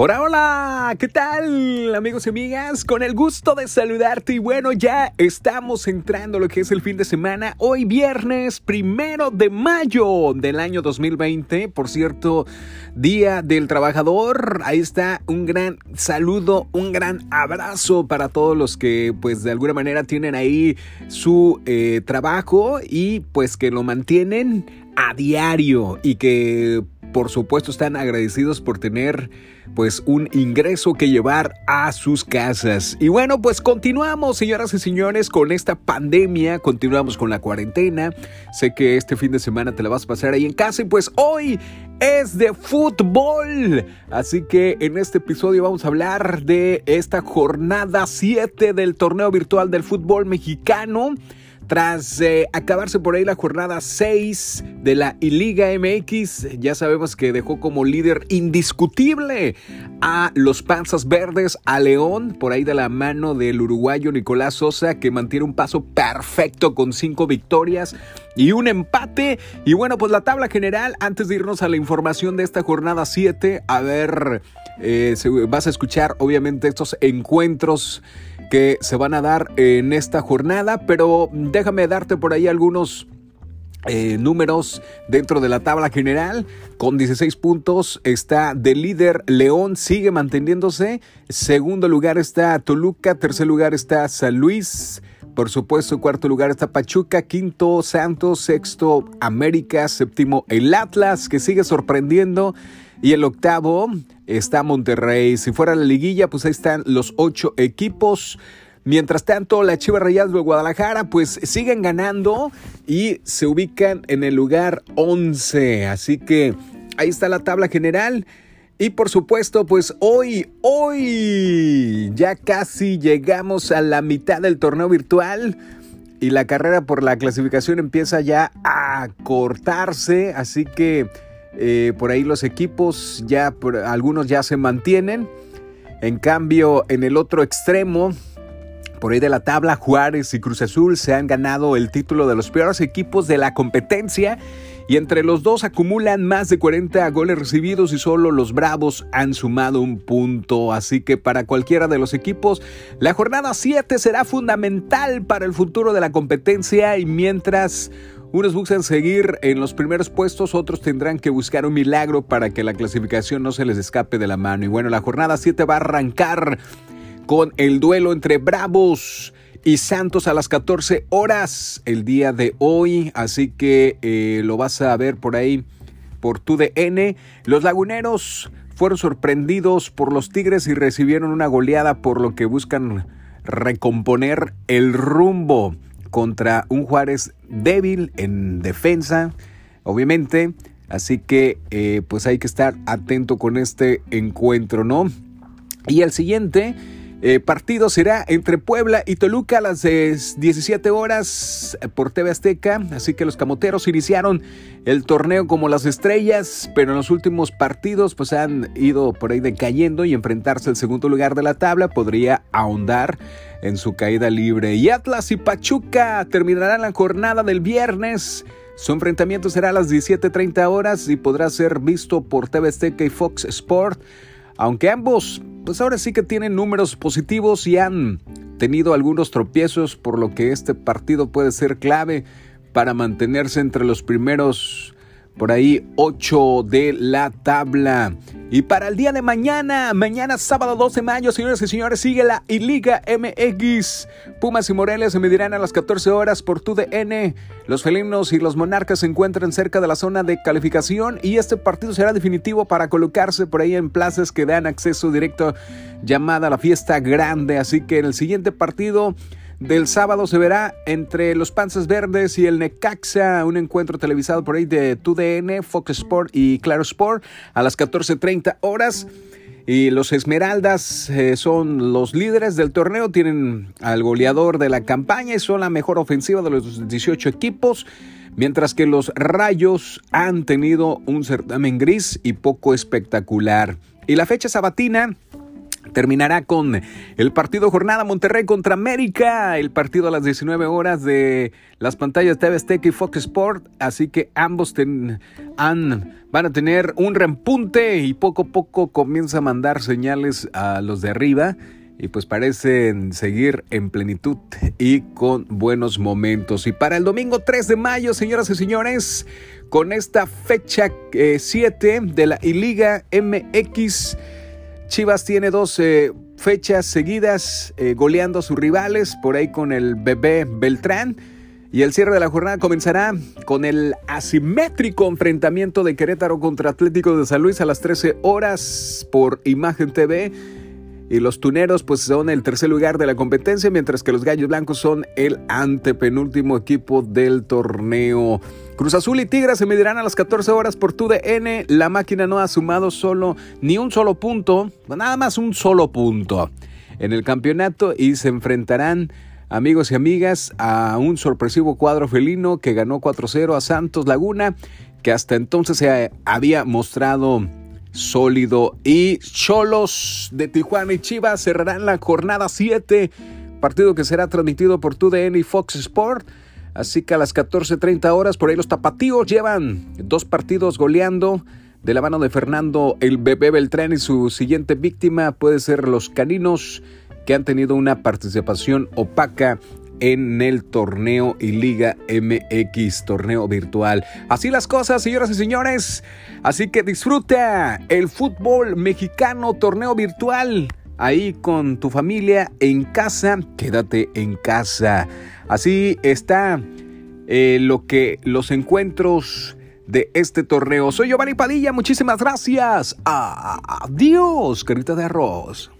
Hola, hola, ¿qué tal amigos y amigas? Con el gusto de saludarte y bueno, ya estamos entrando lo que es el fin de semana. Hoy viernes primero de mayo del año 2020, por cierto, Día del Trabajador. Ahí está un gran saludo, un gran abrazo para todos los que pues de alguna manera tienen ahí su eh, trabajo y pues que lo mantienen a diario y que por supuesto están agradecidos por tener pues un ingreso que llevar a sus casas. Y bueno, pues continuamos, señoras y señores, con esta pandemia, continuamos con la cuarentena. Sé que este fin de semana te la vas a pasar ahí en casa y pues hoy es de fútbol. Así que en este episodio vamos a hablar de esta jornada 7 del torneo virtual del fútbol mexicano. Tras eh, acabarse por ahí la jornada 6 de la Liga MX, ya sabemos que dejó como líder indiscutible a los Panzas Verdes, a León, por ahí de la mano del uruguayo Nicolás Sosa, que mantiene un paso perfecto con cinco victorias y un empate. Y bueno, pues la tabla general, antes de irnos a la información de esta jornada 7, a ver, eh, vas a escuchar obviamente estos encuentros que se van a dar en esta jornada, pero déjame darte por ahí algunos eh, números dentro de la tabla general. Con 16 puntos está de líder León, sigue manteniéndose. Segundo lugar está Toluca, tercer lugar está San Luis. Por supuesto, cuarto lugar está Pachuca, quinto Santos, sexto América, séptimo el Atlas, que sigue sorprendiendo. Y el octavo está Monterrey. Si fuera la liguilla, pues ahí están los ocho equipos. Mientras tanto, la Chivas Rayadas de Guadalajara pues siguen ganando y se ubican en el lugar 11. Así que ahí está la tabla general. Y por supuesto, pues hoy, hoy ya casi llegamos a la mitad del torneo virtual y la carrera por la clasificación empieza ya a cortarse. Así que eh, por ahí los equipos ya, algunos ya se mantienen. En cambio, en el otro extremo, por ahí de la tabla, Juárez y Cruz Azul se han ganado el título de los peores equipos de la competencia y entre los dos acumulan más de 40 goles recibidos y solo los Bravos han sumado un punto. Así que para cualquiera de los equipos, la jornada 7 será fundamental para el futuro de la competencia y mientras unos buscan seguir en los primeros puestos, otros tendrán que buscar un milagro para que la clasificación no se les escape de la mano. Y bueno, la jornada 7 va a arrancar con el duelo entre Bravos y Santos a las 14 horas el día de hoy. Así que eh, lo vas a ver por ahí por tu DN. Los laguneros fueron sorprendidos por los Tigres y recibieron una goleada por lo que buscan recomponer el rumbo contra un Juárez débil en defensa, obviamente. Así que eh, pues hay que estar atento con este encuentro, ¿no? Y el siguiente eh, partido será entre Puebla y Toluca a las 17 horas por TV Azteca. Así que los camoteros iniciaron el torneo como las estrellas, pero en los últimos partidos pues han ido por ahí decayendo y enfrentarse al segundo lugar de la tabla podría ahondar en su caída libre. Y Atlas y Pachuca terminarán la jornada del viernes. Su enfrentamiento será a las 17.30 horas y podrá ser visto por TV Azteca y Fox Sport. Aunque ambos, pues ahora sí que tienen números positivos y han tenido algunos tropiezos, por lo que este partido puede ser clave para mantenerse entre los primeros por ahí 8 de la tabla. Y para el día de mañana, mañana sábado 12 de mayo, señores y señores, sigue la Liga MX. Pumas y Morelia se medirán a las 14 horas por TUDN. Los felinos y los monarcas se encuentran cerca de la zona de calificación y este partido será definitivo para colocarse por ahí en plazas que dan acceso directo llamada la fiesta grande. Así que en el siguiente partido del sábado se verá entre los Panzas Verdes y el Necaxa, un encuentro televisado por ahí de TUDN, Fox Sport y Claro Sport a las 14.30 horas. Y los Esmeraldas eh, son los líderes del torneo, tienen al goleador de la campaña y son la mejor ofensiva de los 18 equipos, mientras que los Rayos han tenido un certamen gris y poco espectacular. Y la fecha sabatina Terminará con el partido Jornada Monterrey contra América, el partido a las 19 horas de las pantallas TV Azteca y Fox Sport, así que ambos han, van a tener un repunte y poco a poco comienza a mandar señales a los de arriba y pues parecen seguir en plenitud y con buenos momentos. Y para el domingo 3 de mayo, señoras y señores, con esta fecha 7 eh, de la Liga MX, Chivas tiene dos fechas seguidas eh, goleando a sus rivales, por ahí con el bebé Beltrán. Y el cierre de la jornada comenzará con el asimétrico enfrentamiento de Querétaro contra Atlético de San Luis a las 13 horas por Imagen TV. Y los tuneros pues son el tercer lugar de la competencia, mientras que los Gallos Blancos son el antepenúltimo equipo del torneo. Cruz Azul y Tigres se medirán a las 14 horas por TUDN. La máquina no ha sumado solo ni un solo punto, nada más un solo punto en el campeonato y se enfrentarán amigos y amigas a un sorpresivo cuadro felino que ganó 4-0 a Santos Laguna, que hasta entonces se había mostrado sólido. Y Cholos de Tijuana y Chivas cerrarán la jornada 7, partido que será transmitido por TUDN y Fox Sport. Así que a las 14.30 horas, por ahí los tapatíos llevan dos partidos goleando de la mano de Fernando el bebé Beltrán y su siguiente víctima puede ser los caninos que han tenido una participación opaca en el torneo y Liga MX, torneo virtual. Así las cosas, señoras y señores. Así que disfruta el fútbol mexicano, torneo virtual. Ahí con tu familia en casa, quédate en casa. Así está eh, lo que los encuentros de este torneo. Soy Giovanni Padilla, muchísimas gracias. Adiós, carita de arroz.